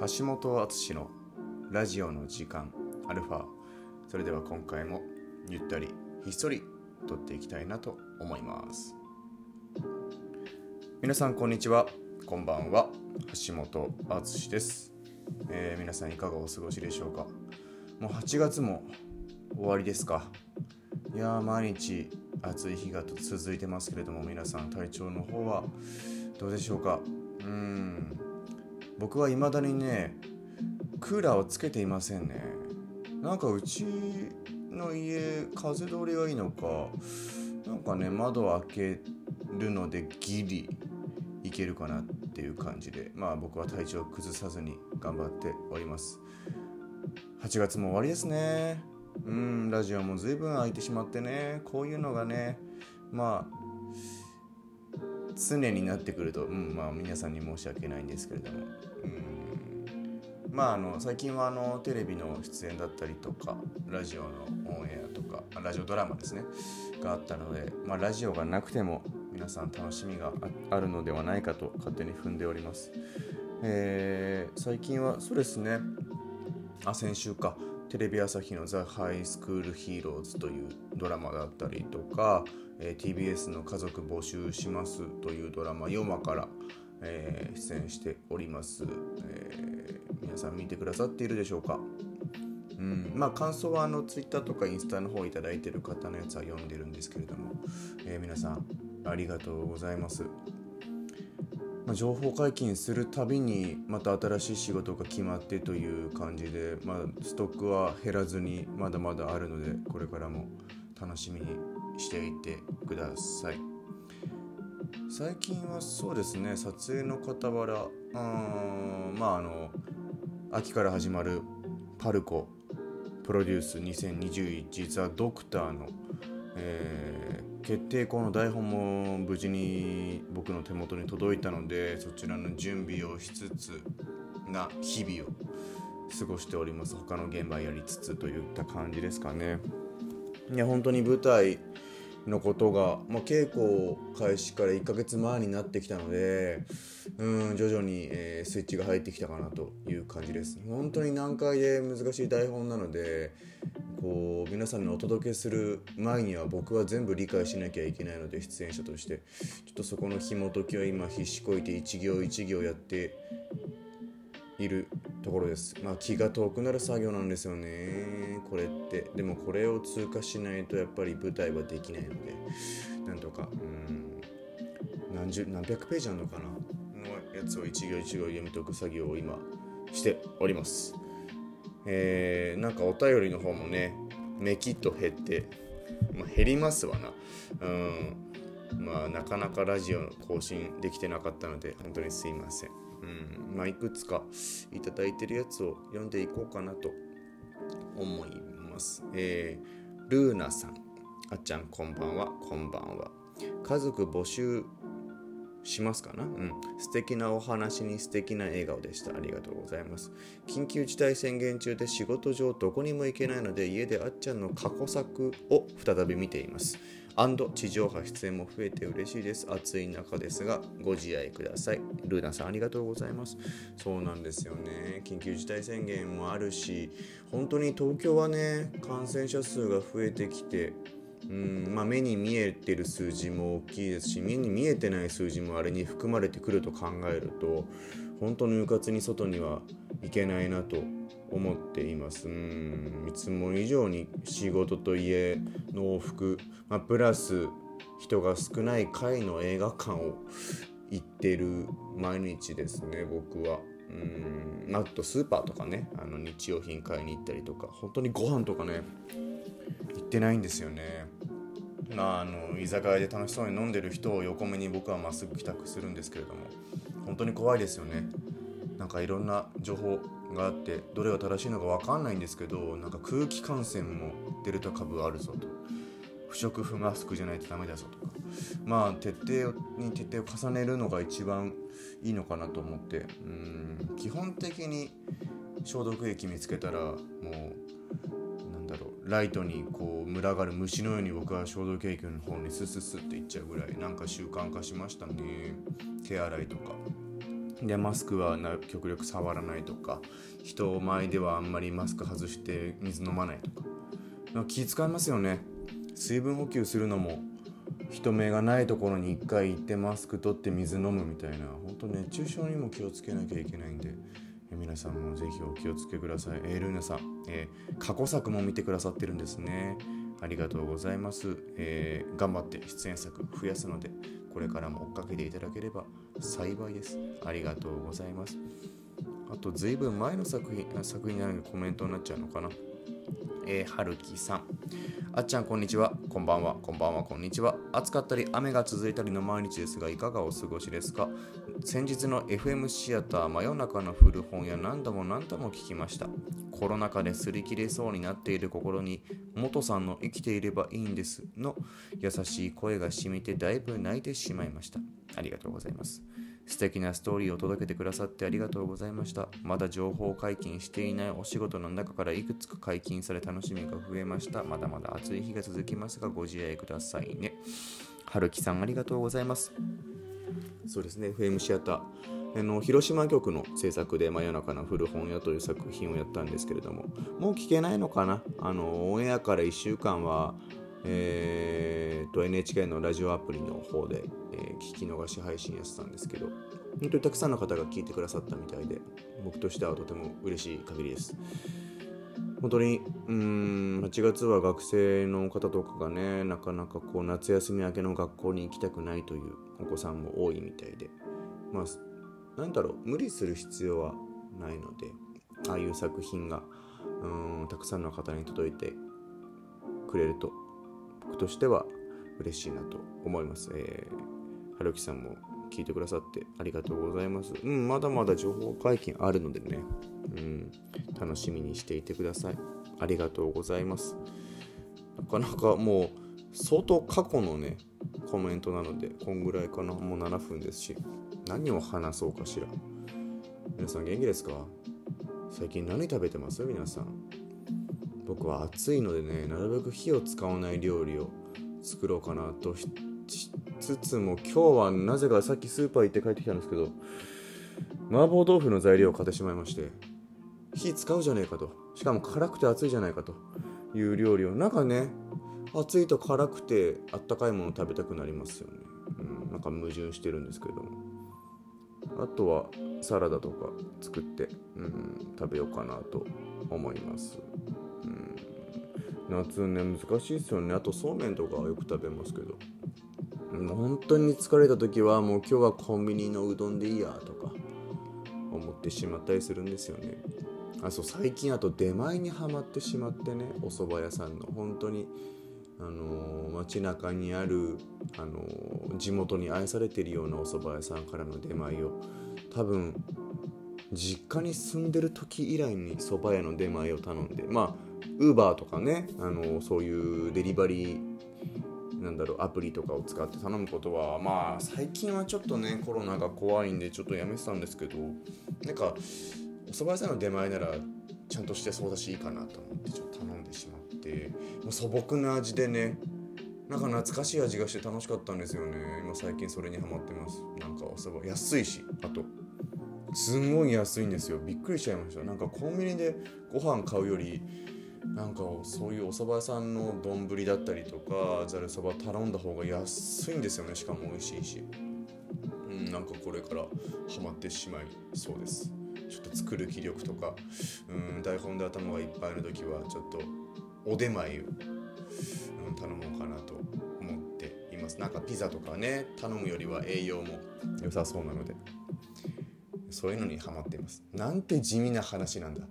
橋本敦のラジオの時間アルファ。それでは今回もゆったりひっそり撮っていきたいなと思います。皆さんこんにちは。こんばんは。橋本敦です、えー、皆さんいかがお過ごしでしょうか。もう8月も終わりですか。いや毎日暑い日が続いてますけれども皆さん体調の方はどうでしょうか。うん。僕は未だにねクーラーをつけていませんね。なんかうちの家風通りがいいのかなんかね窓を開けるのでギリいけるかなっていう感じでまあ僕は体調を崩さずに頑張っております。8月も終わりですね。うんラジオも随分空いてしまってねこういうのがねまあ常になってくると、うんまあ、皆さんに申し訳ないんですけれども、うん、まああの最近はあのテレビの出演だったりとかラジオのオンエアとかラジオドラマですね。があったので、まあ、ラジオがなくても皆さん楽しみがあるのではないかと勝手に踏んでおります、えー、最近はそうですね。あ先週か。テレビ朝日の「ザ・ハイスクール・ヒーローズ」というドラマだったりとか、えー、TBS の「家族募集します」というドラマ4話から、えー、出演しております、えー、皆さん見てくださっているでしょうか？うん。まあ感想はあの Twitter とかインスタの方いただいている方のやつは読んでるんですけれども、え皆さんありがとうございます。まあ、情報解禁するたびにまた新しい仕事が決まってという感じで、まあ、ストックは減らずにまだまだあるのでこれからも楽しみにしていてください。最近はそうですね撮影の傍らうんまああの秋から始まるパルコプロデュース2021ザ・ドクターの、え決定校の台本も無事に僕の手元に届いたのでそちらの準備をしつつな日々を過ごしております。他の現場やりつつといった感じですかね。いや本当に舞台のことが、まあ、稽古開始から1ヶ月前になってきたのでうん徐々に、えー、スイッチが入ってきたかなという感じです。本当に難解で難しい台本なのでこう皆さんにお届けする前には僕は全部理解しなきゃいけないので出演者として。ちょっとそこの紐解きは今必死こいて一行一行やっているところです。まあ気が遠くなる作業なんですよねこれって。でもこれを通過しないとやっぱり舞台はできないので。なんとかうん何十何百ページあるのかな。のやつを一行一行読み解く作業を今しております。えー、なんかお便りの方もねめきっと減って、まあ、減りますわな。うん。まあなかなかラジオ更新できてなかったので本当にすいません。うん。まあいくつかいただいてるやつを読んでいこうかなと思います。えー、ルーナさん。あっちゃんこんばんは。こんばんは。家族募集しますかな？うん。素敵なお話に素敵な笑顔でした。ありがとうございます。緊急事態宣言中で仕事上どこにも行けないので家であっちゃんの過去作を再び見ています。アンド地上波出演も増えて嬉しいです。暑い中ですがご自愛ください。ルーナさんありがとうございます。そうなんですよね。緊急事態宣言もあるし、本当に東京はね、感染者数が増えてきて、うんまあ、目に見えてる数字も大きいですし目に見えてない数字もあれに含まれてくると考えると本当にうかつに外には行けないなと思っていますうんいつも以上に仕事と家の往復、まあ、プラス人が少ない階の映画館を行ってる毎日ですね僕は。うんあとスーパーとかねあの日用品買いに行ったりとか本当にご飯とかね行ってないんですよねあ、あの居酒屋で楽しそうに飲んでる人を横目に僕はまっすぐ帰宅するんですけれども本当に怖いですよね。なんかいろんな情報があってどれが正しいのか分かんないんですけどなんか空気感染もデルタ株あるぞと。不織布マスクじゃないとダメだぞとか。まあ徹底に徹底を重ねるのが一番いいのかなと思って。うん基本的に消毒液見つけたらもうライトにこう群がる虫のように僕は消毒液の方にスススっていっちゃうぐらいなんか習慣化しましたね。手洗いとか。でマスクはな極力触らないとか。人前ではあんまりマスク外して水飲まないとか。気遣いますよね。水分補給するのも人目がないところに1回行ってマスク取って水飲むみたいな。本当熱中症にも気をつけなきゃいけないんで。皆さんもぜひお気をつけください。えー、ルーナさん、えー、過去作も見てくださってるんですね。ありがとうございます。えー、頑張って出演作増やすので、これからも追っかけていただければ幸いです。ありがとうございます。あと、ずいぶん前の作品作品なのにコメントになっちゃうのかな。えー、はるきさん。あっちゃん、こんにちは。こんばんは。こんばんは。こんにちは。暑かったり、雨が続いたりの毎日ですが、いかがお過ごしですか？先日の FM シアター真夜中の古本屋何度も何度も聞きました。コロナ禍で擦り切れそうになっている心に、元さんの生きていればいいんですの優しい声が染みてだいぶ泣いてしまいました。ありがとうございます。素敵なストーリーを届けてくださってありがとうございました。まだ情報解禁していないお仕事の中からいくつか解禁され楽しみが増えました。まだまだ暑い日が続きますがご自愛くださいね。はるきさんありがとうございます。そうですね、FM シアター。あの広島局の制作で「真夜中の古本屋」という作品をやったんですけれどももう聞けないのかな？あのオンエアから1週間はえー、と NHK のラジオアプリの方で、えー、聞き逃し配信やってたんですけど本当にたくさんの方が聞いてくださったみたいで僕としてはとても嬉しい限りです。本当にうん8月は学生の方とかがねなかなかこう夏休み明けの学校に行きたくないというお子さんも多いみたいでまあなんだろう無理する必要はないのでああいう作品がうんたくさんの方に届いてくれると僕としては嬉しいなと思います。えー、はるきさんも聞いてくださってありがとうございます。うん、まだまだ情報解禁あるのでね、うん、楽しみにしていてください。ありがとうございます。なかなかもう相当過去のね、コメントなので、こんぐらいかな、もう7分ですし、何を話そうかしら。皆さん元気ですか？最近何食べてます？皆さん。僕は暑いのでねなるべく火を使わない料理を作ろうかなとしつつも今日はなぜかさっきスーパー行って帰ってきたんですけど麻婆豆腐の材料を買ってしまいまして火使うじゃねえかと。しかも辛くて熱いじゃないかと。いう料理をなんかね暑いと辛くてあったかいもの食べたくなりますよね、うん、なんか矛盾してるんですけれども。あとはサラダとか作って、うん、食べようかなと思います。夏ね難しいですよね。あとそうめんとかはよく食べますけど。本当に疲れた時はもう今日はコンビニのうどんでいいやとか。思ってしまったりするんですよね。あそう最近あと出前にはまってしまってね。お蕎麦屋さんの。本当にあのー、街中にある、あのー、地元に愛されてるようなお蕎麦屋さんからの出前を多分実家に住んでる時以来に蕎麦屋の出前を頼んでまあウーバーとかねあのそういうデリバリーなんだろうアプリとかを使って頼むことはまあ最近はちょっとねコロナが怖いんでちょっとやめてたんですけどなんかお蕎麦屋さんの出前ならちゃんとしてそうだしいいかなと思ってちょっと頼んでしまってもう素朴な味でねなんか懐かしい味がして楽しかったんですよね。今最近それにハマってます。なんかお蕎麦安いしあと。すんごい安いんですよ。びっくりしちゃいました。なんかコンビニでご飯買うよりなんかそういうお蕎麦屋さんの丼だったりとかざるそば頼んだ方が安いんですよねしかも美味しいし、うん、なんかこれからハマってしまいそうです。ちょっと作る気力とか、うん、台本で頭がいっぱいの時はちょっとお出前を、うん、頼もうかなと思っています。なんかピザとかね頼むよりは栄養も良さそうなのでそういうのにハマっています。なんて地味な話なんだ。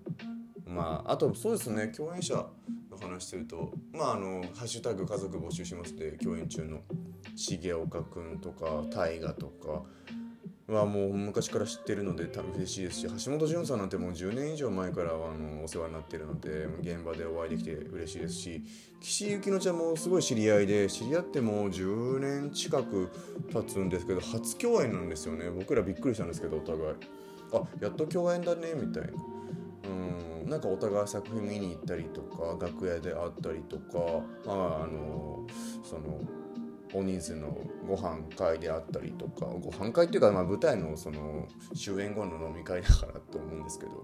まああとそうですね共演者の話するとまああの「ハッシュタグ家族募集します」で共演中の重岡君とか大河とかはもう昔から知ってるので嬉しいですし橋本潤さんなんてもう10年以上前からあのお世話になってるので現場でお会いできて嬉しいですし岸由紀乃ちゃんもすごい知り合いで知り合ってもう10年近く経つんですけど初共演なんですよね。僕らびっくりしたんですけどお互い。あやっと共演だねみたいな。なんかお互い作品見に行ったりとか楽屋で会ったりとかまああのその大人数のご飯会であったりとかご飯会っていうか、まあ、舞台のその終演後の飲み会だからと思うんですけど、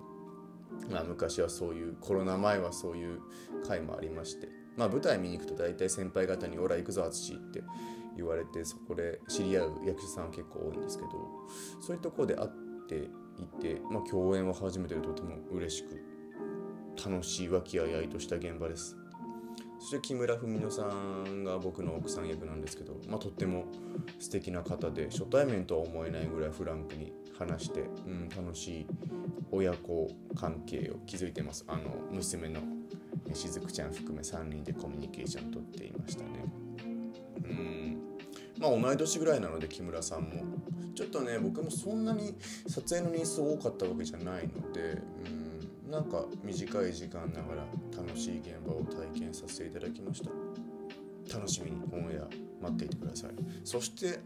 まあ、昔はそういうコロナ前はそういう会もありまして、まあ、舞台見に行くと大体先輩方に「オラ行くぞ淳」って言われてそこで知り合う役者さんは結構多いんですけどそういうところで会っていて、まあ、共演を始めてるとても嬉しく楽しい和気あいあいとした現場です。そして木村文乃さんが僕の奥さん役なんですけど、まあ、とっても素敵な方で初対面とは思えないぐらいフランクに話して、うん、楽しい親子関係を築いてます。あの娘のしずくちゃん含め3人でコミュニケーションとっていましたね。うん。まあ同い年ぐらいなので木村さんも。ちょっとね僕もそんなに撮影の日数多かったわけじゃないので、うん。なんか短い時間ながら楽しい現場を体験させていただきました。楽しみにオンエア待っていてください。そして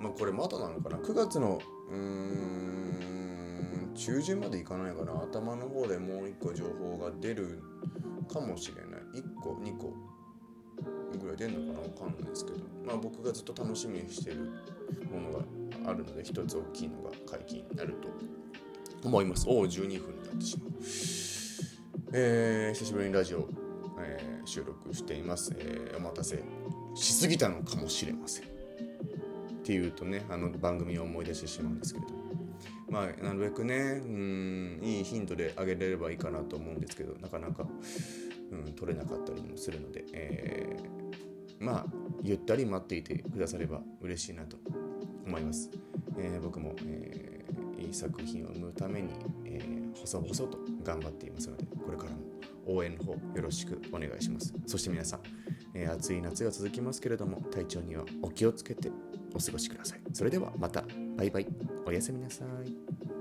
まあこれまだなのかな？9月のうーん中旬までいかないかな。頭の方でもう1個情報が出るかもしれない。1個2個ぐらい出るのかな？わかんないですけど。まあ僕がずっと楽しみにしてるものがあるので一つ大きいのが解禁になると思います。おお、12分になってしまう。えー、久しぶりにラジオ、えー、収録しています、えー、お待たせしすぎたのかもしれません。っていうとね、あの番組を思い出してしまうんですけれど。まあ、なるべくね、うん、いいヒントであげれればいいかなと思うんですけど、なかなか、うん、取れなかったりもするので、えー、まあ、ゆったり待っていてくだされば嬉しいなと思います。えー、僕も、えー作品を生むために、えー、細々と頑張っていますのでこれからも応援の方よろしくお願いします。そして皆さん、えー、暑い夏が続きますけれども体調にはお気をつけてお過ごしください。それではまた。バイバイ。おやすみなさい。